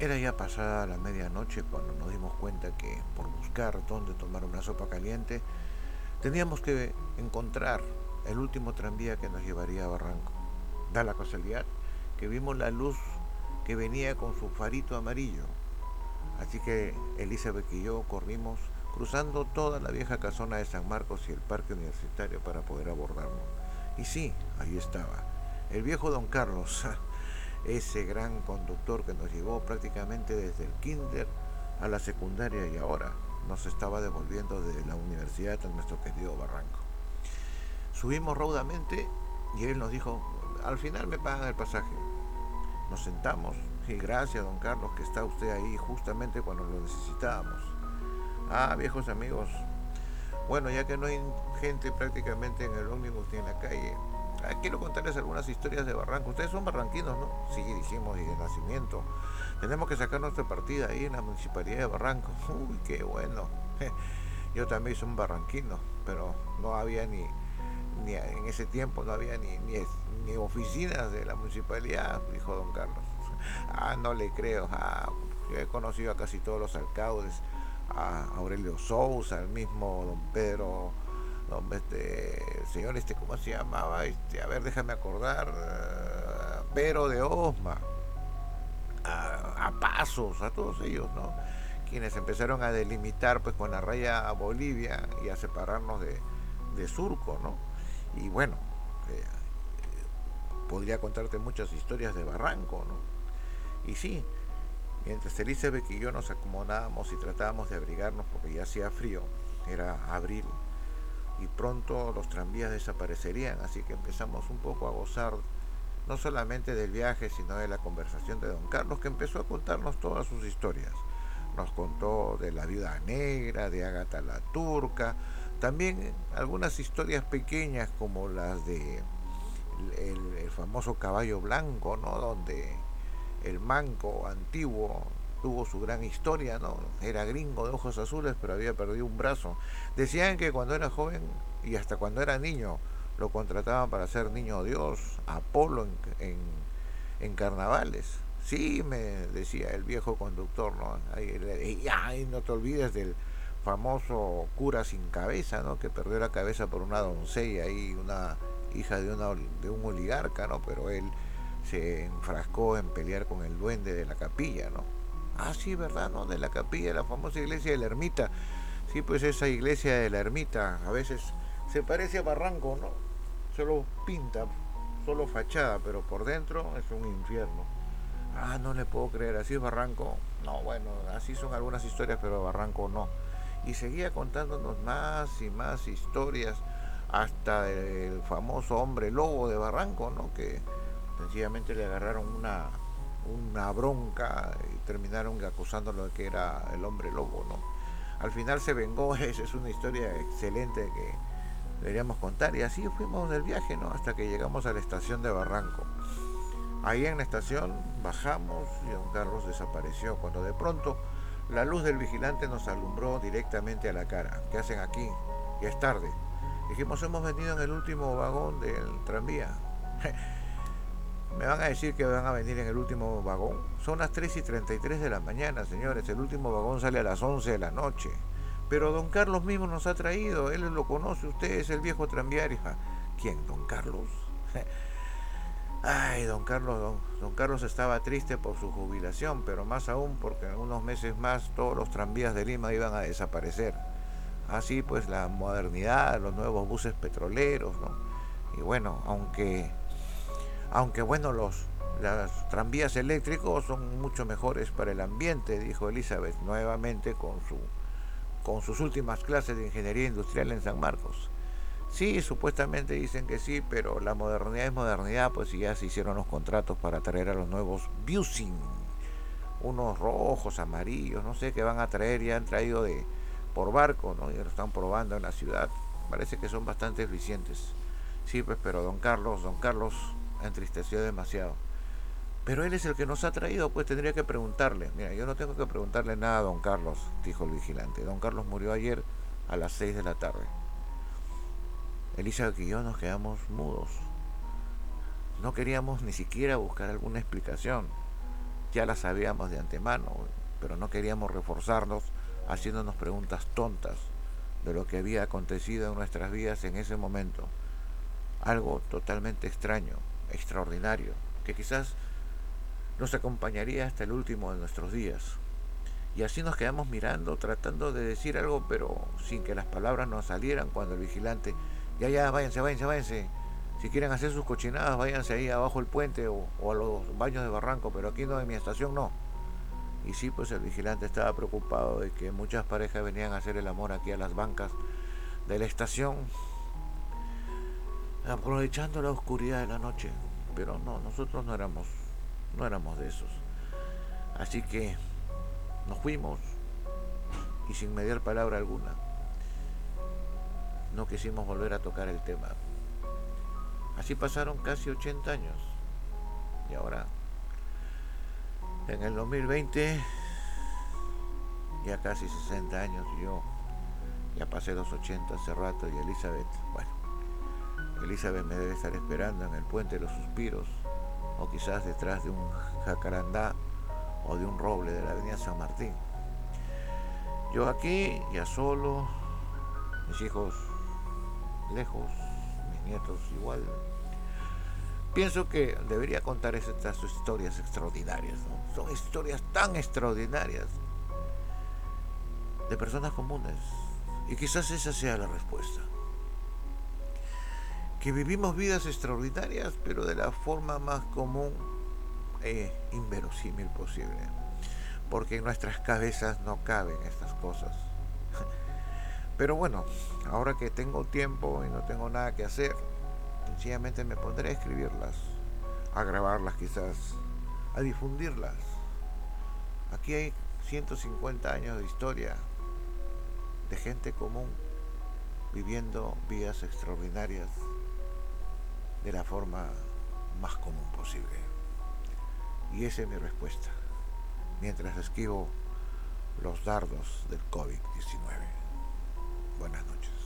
Era ya pasada la medianoche cuando nos dimos cuenta que por buscar dónde tomar una sopa caliente, teníamos que encontrar el último tranvía que nos llevaría a Barranco. Da la casualidad que vimos la luz que venía con su farito amarillo. Así que Elizabeth y yo corrimos cruzando toda la vieja casona de San Marcos y el parque universitario para poder abordarlo. Y sí, ahí estaba, el viejo don Carlos, ese gran conductor que nos llevó prácticamente desde el kinder a la secundaria y ahora nos estaba devolviendo de la universidad a nuestro querido Barranco. Subimos raudamente y él nos dijo, al final me pagan el pasaje. Nos sentamos y gracias don Carlos que está usted ahí justamente cuando lo necesitábamos. Ah, viejos amigos. Bueno, ya que no hay gente prácticamente en el ómnibus ni en la calle, quiero contarles algunas historias de Barranco. Ustedes son barranquinos, ¿no? Sí, dijimos, y de nacimiento. Tenemos que sacar nuestra partida ahí en la municipalidad de Barranco. Uy, qué bueno. Yo también soy un barranquino, pero no había ni, ni en ese tiempo no había ni, ni, oficinas de la municipalidad, dijo don Carlos. Ah, no le creo. Ah, yo he conocido a casi todos los alcaldes a Aurelio Sousa, al mismo don Pedro, don, este, señor, este, ¿cómo se llamaba? Este, a ver, déjame acordar, uh, Pedro de Osma, a, Pasos, a todos ellos, ¿no? Quienes empezaron a delimitar pues con la raya a Bolivia y a separarnos de, de Surco, ¿no? Y bueno, eh, podría contarte muchas historias de Barranco, ¿no? Y sí, Mientras Elizabeth y yo nos acomodábamos y tratábamos de abrigarnos porque ya hacía frío, era abril, y pronto los tranvías desaparecerían, así que empezamos un poco a gozar no solamente del viaje, sino de la conversación de don Carlos, que empezó a contarnos todas sus historias. Nos contó de la vida negra, de Ágata la Turca, también algunas historias pequeñas como las de el, el famoso caballo blanco, ¿no? Donde el manco antiguo tuvo su gran historia, ¿no? Era gringo de ojos azules, pero había perdido un brazo. Decían que cuando era joven y hasta cuando era niño lo contrataban para ser niño Dios, Apolo en, en, carnavales. Sí, me decía el viejo conductor, ¿no? Ay, no te olvides del famoso cura sin cabeza, ¿no? Que perdió la cabeza por una doncella y una hija de, una, de un oligarca, ¿no? Pero él se enfrascó en pelear con el duende de la capilla, ¿no? Ah, sí, ¿verdad? ¿No? De la capilla, la famosa iglesia de la ermita. Sí, pues esa iglesia de la ermita a veces se parece a Barranco, ¿no? Solo pinta, solo fachada, pero por dentro es un infierno. Ah, no le puedo creer, así es Barranco. No, bueno, así son algunas historias, pero Barranco no. Y seguía contándonos más y más historias, hasta el famoso hombre lobo de Barranco, ¿no? Que sencillamente le agarraron una, una bronca y terminaron acusándolo de que era el hombre lobo, ¿no? Al final se vengó, esa es una historia excelente que deberíamos contar y así fuimos del viaje, ¿no? Hasta que llegamos a la estación de Barranco. Ahí en la estación bajamos y don Carlos desapareció cuando de pronto la luz del vigilante nos alumbró directamente a la cara. ¿Qué hacen aquí? Ya es tarde. Dijimos, hemos venido en el último vagón del tranvía. Me van a decir que van a venir en el último vagón. Son las 3 y 33 de la mañana, señores. El último vagón sale a las 11 de la noche. Pero don Carlos mismo nos ha traído. Él lo conoce. Usted es el viejo tranviario. ¿Quién? ¿Don Carlos? Ay, don Carlos, don, don, Carlos estaba triste por su jubilación, pero más aún porque en unos meses más todos los tranvías de Lima iban a desaparecer. Así pues la modernidad, los nuevos buses petroleros, ¿no? Y bueno, aunque aunque bueno, los, tranvías eléctricos son mucho mejores para el ambiente, dijo Elizabeth nuevamente con, su, con sus últimas clases de ingeniería industrial en San Marcos. Sí, supuestamente dicen que sí, pero la modernidad es modernidad, pues ya se hicieron los contratos para traer a los nuevos Busing, unos rojos, amarillos, no sé qué van a traer, ya han traído de por barco, ¿no? Y lo están probando en la ciudad. Parece que son bastante eficientes. Sí, pues, pero don Carlos, don Carlos entristeció demasiado. Pero él es el que nos ha traído, pues tendría que preguntarle. Mira, yo no tengo que preguntarle nada a don Carlos, dijo el vigilante. Don Carlos murió ayer a las 6 de la tarde. Elisa y yo nos quedamos mudos. No queríamos ni siquiera buscar alguna explicación. ya las sabíamos de antemano, pero no queríamos reforzarnos haciéndonos preguntas tontas de lo que había acontecido en nuestras vidas en ese momento. Algo totalmente extraño, extraordinario, que quizás nos acompañaría hasta el último de nuestros días. Y así nos quedamos mirando, tratando de decir algo, pero sin que las palabras nos salieran cuando el vigilante, ya, ya, váyanse, váyanse, váyanse. Si quieren hacer sus cochinadas, váyanse ahí abajo el puente o, o a los baños de barranco, pero aquí no, en mi estación no. Y sí, pues el vigilante estaba preocupado de que muchas parejas venían a hacer el amor aquí a las bancas de la estación, aprovechando la oscuridad de la noche. Pero no, nosotros no éramos, no éramos de esos. Así que nos fuimos y sin mediar palabra alguna, no quisimos volver a tocar el tema. Así pasaron casi 80 años. Y ahora, en el 2020, ya casi 60 años, yo ya pasé los 80 hace rato y Elizabeth, bueno, Elizabeth me debe estar esperando en el puente de los suspiros o quizás detrás de un jacarandá o de un roble de la avenida San Martín. Yo aquí, ya solo, mis hijos lejos, mis nietos igual. Pienso que debería contar estas historias extraordinarias, Son historias tan extraordinarias de personas comunes. Y quizás esa sea la respuesta. Que vivimos vidas extraordinarias, pero de la forma más común e inverosímil posible. Porque en nuestras cabezas no caben estas cosas. Pero bueno, ahora que tengo tiempo y no tengo nada que hacer, sencillamente me pondré a escribirlas, a grabarlas quizás, a difundirlas. Aquí hay 150 años de historia de gente común viviendo vidas extraordinarias de la forma más común posible. Y esa es mi respuesta, mientras esquivo los dardos del COVID-19. Buenas noches.